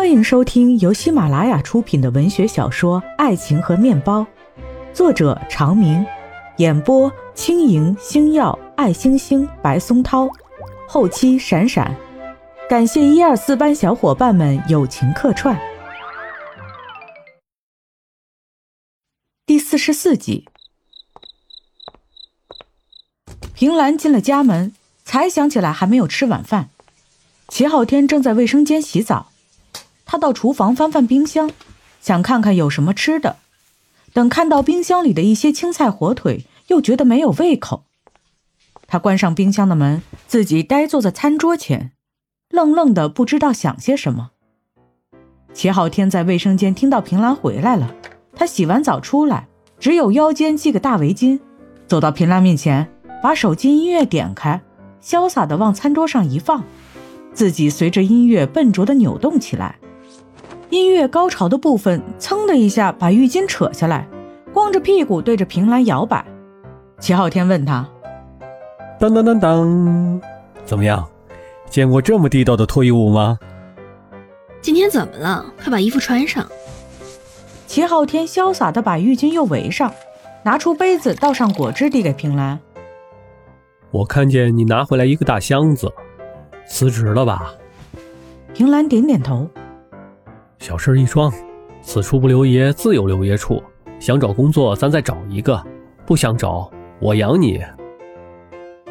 欢迎收听由喜马拉雅出品的文学小说《爱情和面包》，作者长明，演播轻盈、星耀、爱星星、白松涛，后期闪闪，感谢一二四班小伙伴们友情客串。第四十四集，平兰进了家门，才想起来还没有吃晚饭。齐昊天正在卫生间洗澡。他到厨房翻翻冰箱，想看看有什么吃的。等看到冰箱里的一些青菜、火腿，又觉得没有胃口。他关上冰箱的门，自己呆坐在餐桌前，愣愣的不知道想些什么。齐昊天在卫生间听到平兰回来了，他洗完澡出来，只有腰间系个大围巾，走到平兰面前，把手机音乐点开，潇洒的往餐桌上一放，自己随着音乐笨拙的扭动起来。音乐高潮的部分，噌的一下把浴巾扯下来，光着屁股对着平兰摇摆。齐昊天问他：“当当当当，怎么样？见过这么地道的脱衣舞吗？”今天怎么了？快把衣服穿上。齐昊天潇洒的把浴巾又围上，拿出杯子倒上果汁递给平兰。我看见你拿回来一个大箱子，辞职了吧？平兰点点头。小事一桩，此处不留爷，自有留爷处。想找工作，咱再找一个；不想找，我养你。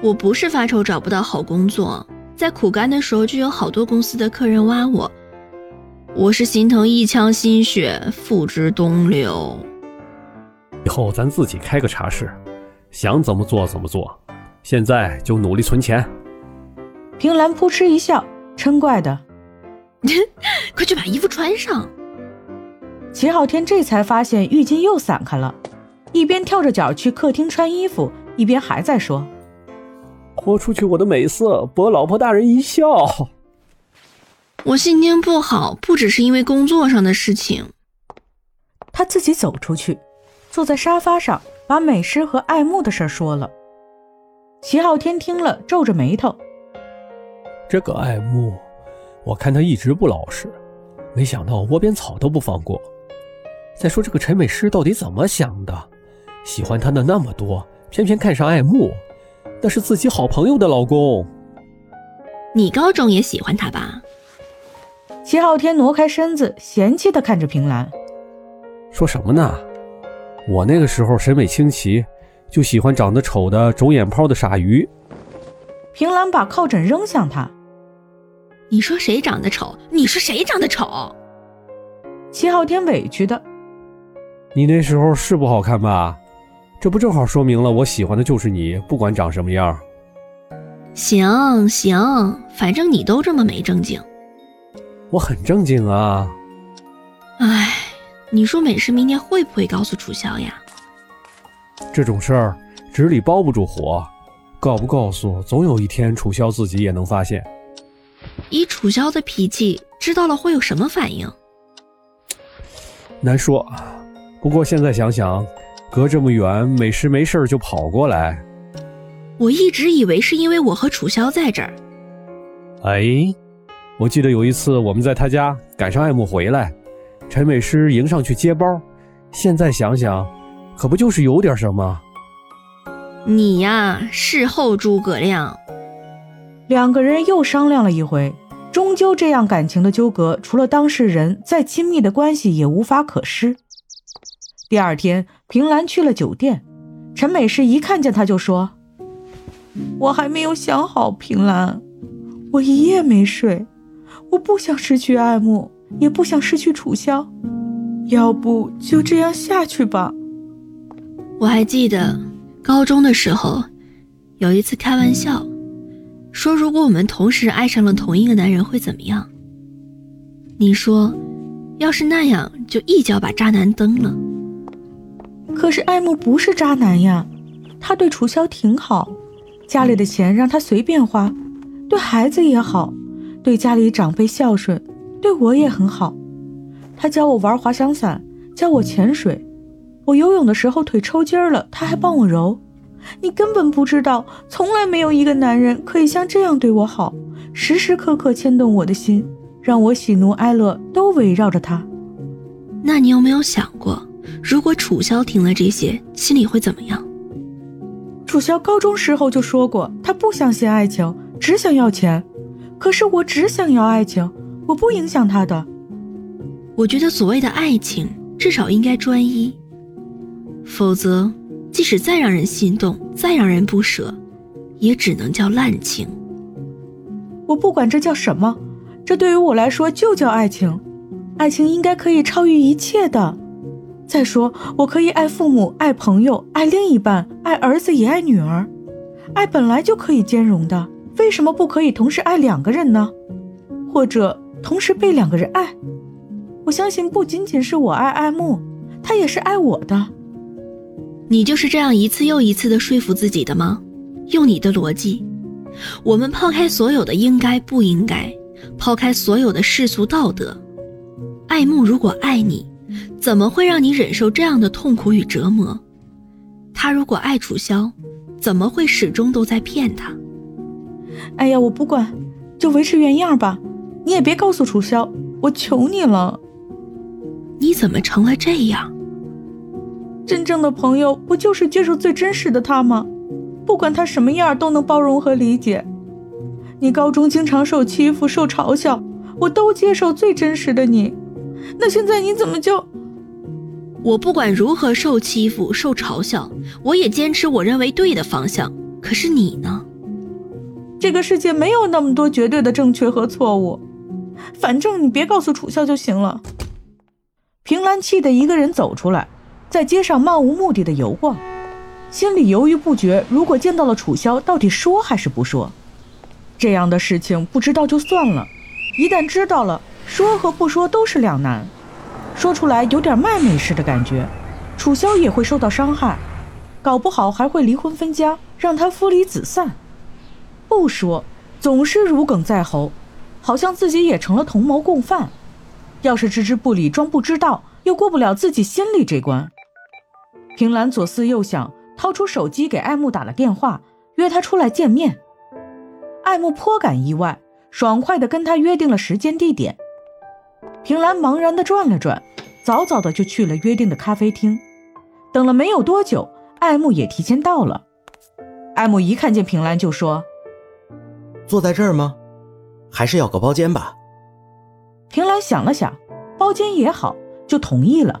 我不是发愁找不到好工作，在苦干的时候就有好多公司的客人挖我。我是心疼一腔心血付之东流。以后咱自己开个茶室，想怎么做怎么做。现在就努力存钱。平兰扑哧一笑，嗔怪的。快去把衣服穿上！齐昊天这才发现浴巾又散开了，一边跳着脚去客厅穿衣服，一边还在说：“豁出去我的美色，博老婆大人一笑。”我心情不好，不只是因为工作上的事情。他自己走出去，坐在沙发上，把美诗和爱慕的事说了。齐昊天听了，皱着眉头：“这个爱慕……”我看他一直不老实，没想到窝边草都不放过。再说这个陈美诗到底怎么想的？喜欢他的那么多，偏偏看上爱慕，那是自己好朋友的老公。你高中也喜欢他吧？齐昊天挪开身子，嫌弃的看着平兰，说什么呢？我那个时候审美清奇，就喜欢长得丑的肿眼泡的傻鱼。平兰把靠枕扔向他。你说谁长得丑？你说谁长得丑？齐昊天委屈的。你那时候是不好看吧？这不正好说明了我喜欢的就是你，不管长什么样。行行，反正你都这么没正经。我很正经啊。哎，你说美诗明天会不会告诉楚萧呀？这种事儿纸里包不住火，告不告诉，总有一天楚萧自己也能发现。以楚萧的脾气，知道了会有什么反应？难说。不过现在想想，隔这么远，美诗没事就跑过来。我一直以为是因为我和楚萧在这儿。哎，我记得有一次我们在他家赶上爱慕回来，陈美诗迎上去接包。现在想想，可不就是有点什么？你呀，事后诸葛亮。两个人又商量了一回，终究这样感情的纠葛，除了当事人，再亲密的关系也无法可施。第二天，平兰去了酒店，陈美诗一看见他就说：“我还没有想好，平兰，我一夜没睡，我不想失去爱慕，也不想失去楚萧，要不就这样下去吧。”我还记得高中的时候，有一次开玩笑。说如果我们同时爱上了同一个男人会怎么样？你说，要是那样，就一脚把渣男蹬了。可是爱慕不是渣男呀，他对楚萧挺好，家里的钱让他随便花，对孩子也好，对家里长辈孝顺，对我也很好。他教我玩滑翔伞，教我潜水，我游泳的时候腿抽筋了，他还帮我揉。你根本不知道，从来没有一个男人可以像这样对我好，时时刻刻牵动我的心，让我喜怒哀乐都围绕着他。那你有没有想过，如果楚萧听了这些，心里会怎么样？楚萧高中时候就说过，他不相信爱情，只想要钱。可是我只想要爱情，我不影响他的。我觉得所谓的爱情，至少应该专一，否则，即使再让人心动，再让人不舍，也只能叫滥情。我不管这叫什么，这对于我来说就叫爱情。爱情应该可以超越一切的。再说，我可以爱父母，爱朋友，爱另一半，爱儿子也爱女儿。爱本来就可以兼容的，为什么不可以同时爱两个人呢？或者同时被两个人爱？我相信，不仅仅是我爱爱慕，他也是爱我的。你就是这样一次又一次的说服自己的吗？用你的逻辑，我们抛开所有的应该不应该，抛开所有的世俗道德，爱慕如果爱你，怎么会让你忍受这样的痛苦与折磨？他如果爱楚萧，怎么会始终都在骗他？哎呀，我不管，就维持原样吧。你也别告诉楚萧，我求你了。你怎么成了这样？真正的朋友不就是接受最真实的他吗？不管他什么样都能包容和理解。你高中经常受欺负、受嘲笑，我都接受最真实的你。那现在你怎么就……我不管如何受欺负、受嘲笑，我也坚持我认为对的方向。可是你呢？这个世界没有那么多绝对的正确和错误。反正你别告诉楚笑就行了。平兰气得一个人走出来。在街上漫无目的的游逛，心里犹豫不决。如果见到了楚萧，到底说还是不说？这样的事情不知道就算了，一旦知道了，说和不说都是两难。说出来有点卖美式的感觉，楚萧也会受到伤害，搞不好还会离婚分家，让他夫离子散。不说，总是如鲠在喉，好像自己也成了同谋共犯。要是置之不理，装不知道，又过不了自己心里这关。平兰左思右想，掏出手机给爱慕打了电话，约他出来见面。爱慕颇感意外，爽快地跟他约定了时间地点。平兰茫然地转了转，早早的就去了约定的咖啡厅。等了没有多久，爱慕也提前到了。爱慕一看见平兰就说：“坐在这儿吗？还是要个包间吧？”平兰想了想，包间也好，就同意了。